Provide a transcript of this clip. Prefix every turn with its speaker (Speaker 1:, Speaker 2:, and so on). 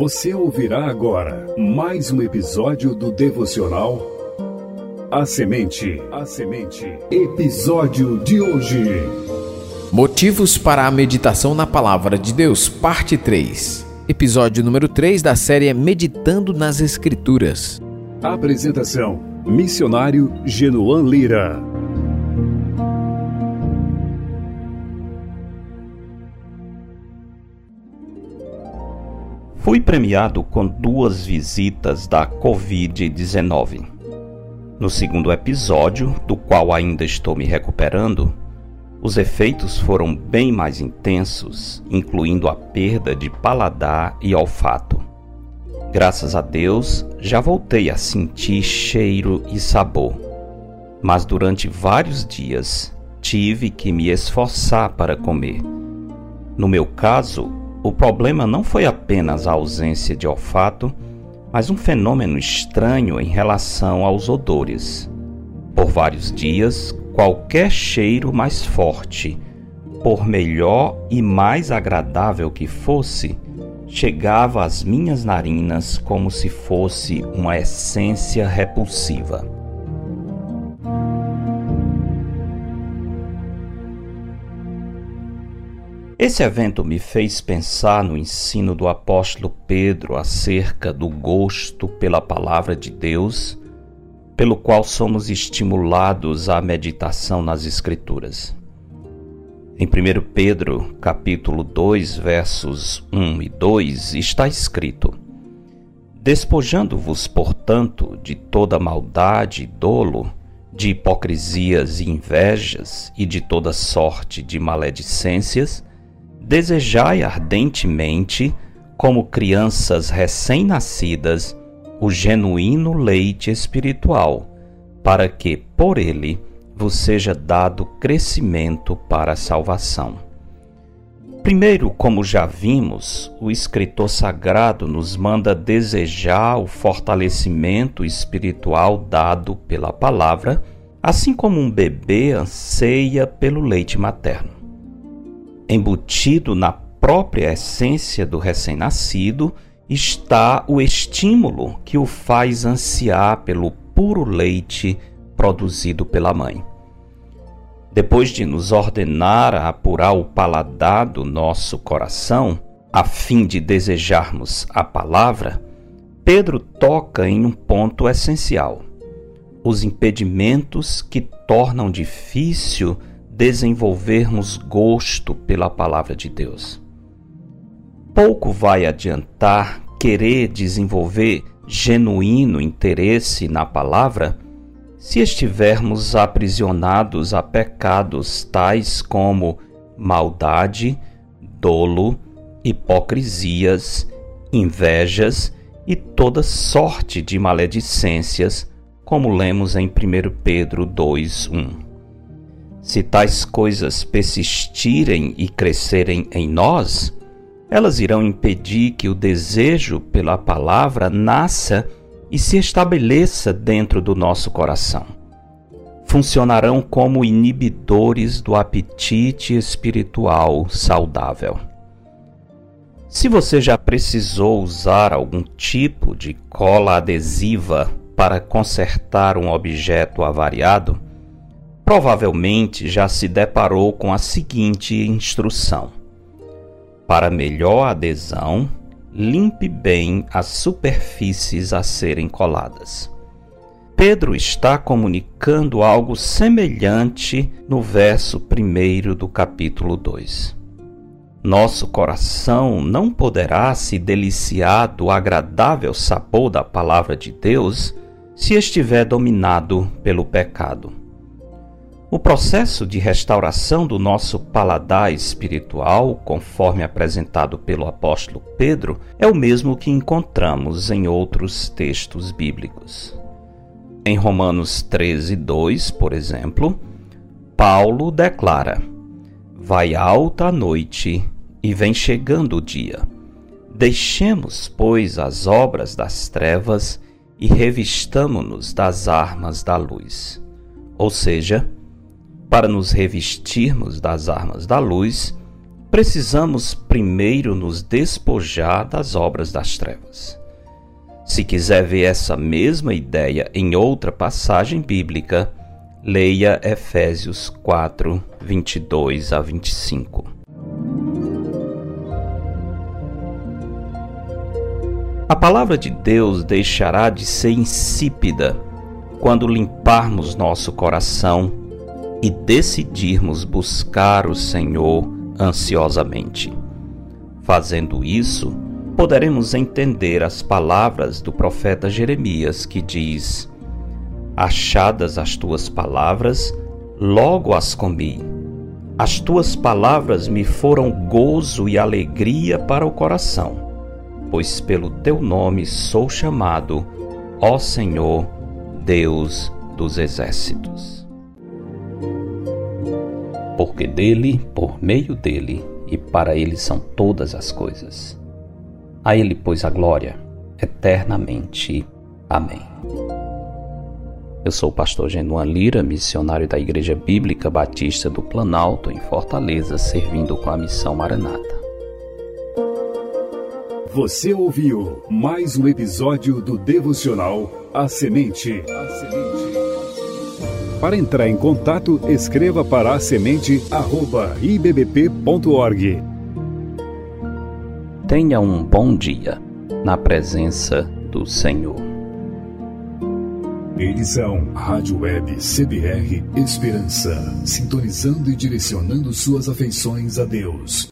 Speaker 1: Você ouvirá agora mais um episódio do devocional A Semente. A Semente. Episódio de hoje.
Speaker 2: Motivos para a meditação na palavra de Deus, parte 3. Episódio número 3 da série Meditando nas Escrituras.
Speaker 1: Apresentação: Missionário Genoan Lira.
Speaker 3: Fui premiado com duas visitas da Covid-19. No segundo episódio, do qual ainda estou me recuperando, os efeitos foram bem mais intensos, incluindo a perda de paladar e olfato. Graças a Deus, já voltei a sentir cheiro e sabor, mas durante vários dias tive que me esforçar para comer. No meu caso, o problema não foi apenas a ausência de olfato, mas um fenômeno estranho em relação aos odores. Por vários dias, qualquer cheiro mais forte, por melhor e mais agradável que fosse, chegava às minhas narinas como se fosse uma essência repulsiva. Esse evento me fez pensar no ensino do apóstolo Pedro acerca do gosto pela palavra de Deus, pelo qual somos estimulados à meditação nas Escrituras. Em 1 Pedro, capítulo 2, versos 1 e 2, está escrito: Despojando-vos, portanto, de toda maldade e dolo, de hipocrisias e invejas e de toda sorte de maledicências, Desejai ardentemente, como crianças recém-nascidas, o genuíno leite espiritual, para que, por ele, vos seja dado crescimento para a salvação. Primeiro, como já vimos, o escritor sagrado nos manda desejar o fortalecimento espiritual dado pela palavra, assim como um bebê anseia pelo leite materno embutido na própria essência do recém-nascido está o estímulo que o faz ansiar pelo puro leite produzido pela mãe. Depois de nos ordenar a apurar o paladar do nosso coração, a fim de desejarmos a palavra, Pedro toca em um ponto essencial: os impedimentos que tornam difícil desenvolvermos gosto pela palavra de Deus. Pouco vai adiantar querer desenvolver genuíno interesse na palavra se estivermos aprisionados a pecados tais como maldade, dolo, hipocrisias, invejas e toda sorte de maledicências, como lemos em 1 Pedro 2:1. Se tais coisas persistirem e crescerem em nós, elas irão impedir que o desejo pela palavra nasça e se estabeleça dentro do nosso coração. Funcionarão como inibidores do apetite espiritual saudável. Se você já precisou usar algum tipo de cola adesiva para consertar um objeto avariado, provavelmente já se deparou com a seguinte instrução: Para melhor adesão, limpe bem as superfícies a serem coladas. Pedro está comunicando algo semelhante no verso 1 do capítulo 2. Nosso coração não poderá se deliciar do agradável sabor da palavra de Deus se estiver dominado pelo pecado. O processo de restauração do nosso paladar espiritual, conforme apresentado pelo apóstolo Pedro, é o mesmo que encontramos em outros textos bíblicos. Em Romanos 13, 2, por exemplo, Paulo declara: Vai alta a noite e vem chegando o dia. Deixemos, pois, as obras das trevas e revistamo-nos das armas da luz. Ou seja, para nos revestirmos das armas da luz, precisamos primeiro nos despojar das obras das trevas. Se quiser ver essa mesma ideia em outra passagem bíblica, leia Efésios 4, 22 a 25. A palavra de Deus deixará de ser insípida quando limparmos nosso coração e decidirmos buscar o Senhor ansiosamente. Fazendo isso, poderemos entender as palavras do profeta Jeremias que diz: Achadas as tuas palavras, logo as comi. As tuas palavras me foram gozo e alegria para o coração pois pelo teu nome sou chamado, ó Senhor, Deus dos exércitos. Porque dele, por meio dele e para ele são todas as coisas. A ele, pois, a glória eternamente. Amém. Eu sou o pastor Genuan Lira, missionário da Igreja Bíblica Batista do Planalto, em Fortaleza, servindo com a missão Maranata.
Speaker 1: Você ouviu mais um episódio do devocional A Semente. Para entrar em contato, escreva para a semente@ibbp.org.
Speaker 3: Tenha um bom dia na presença do Senhor.
Speaker 1: Eles são Rádio Web CBR Esperança, sintonizando e direcionando suas afeições a Deus.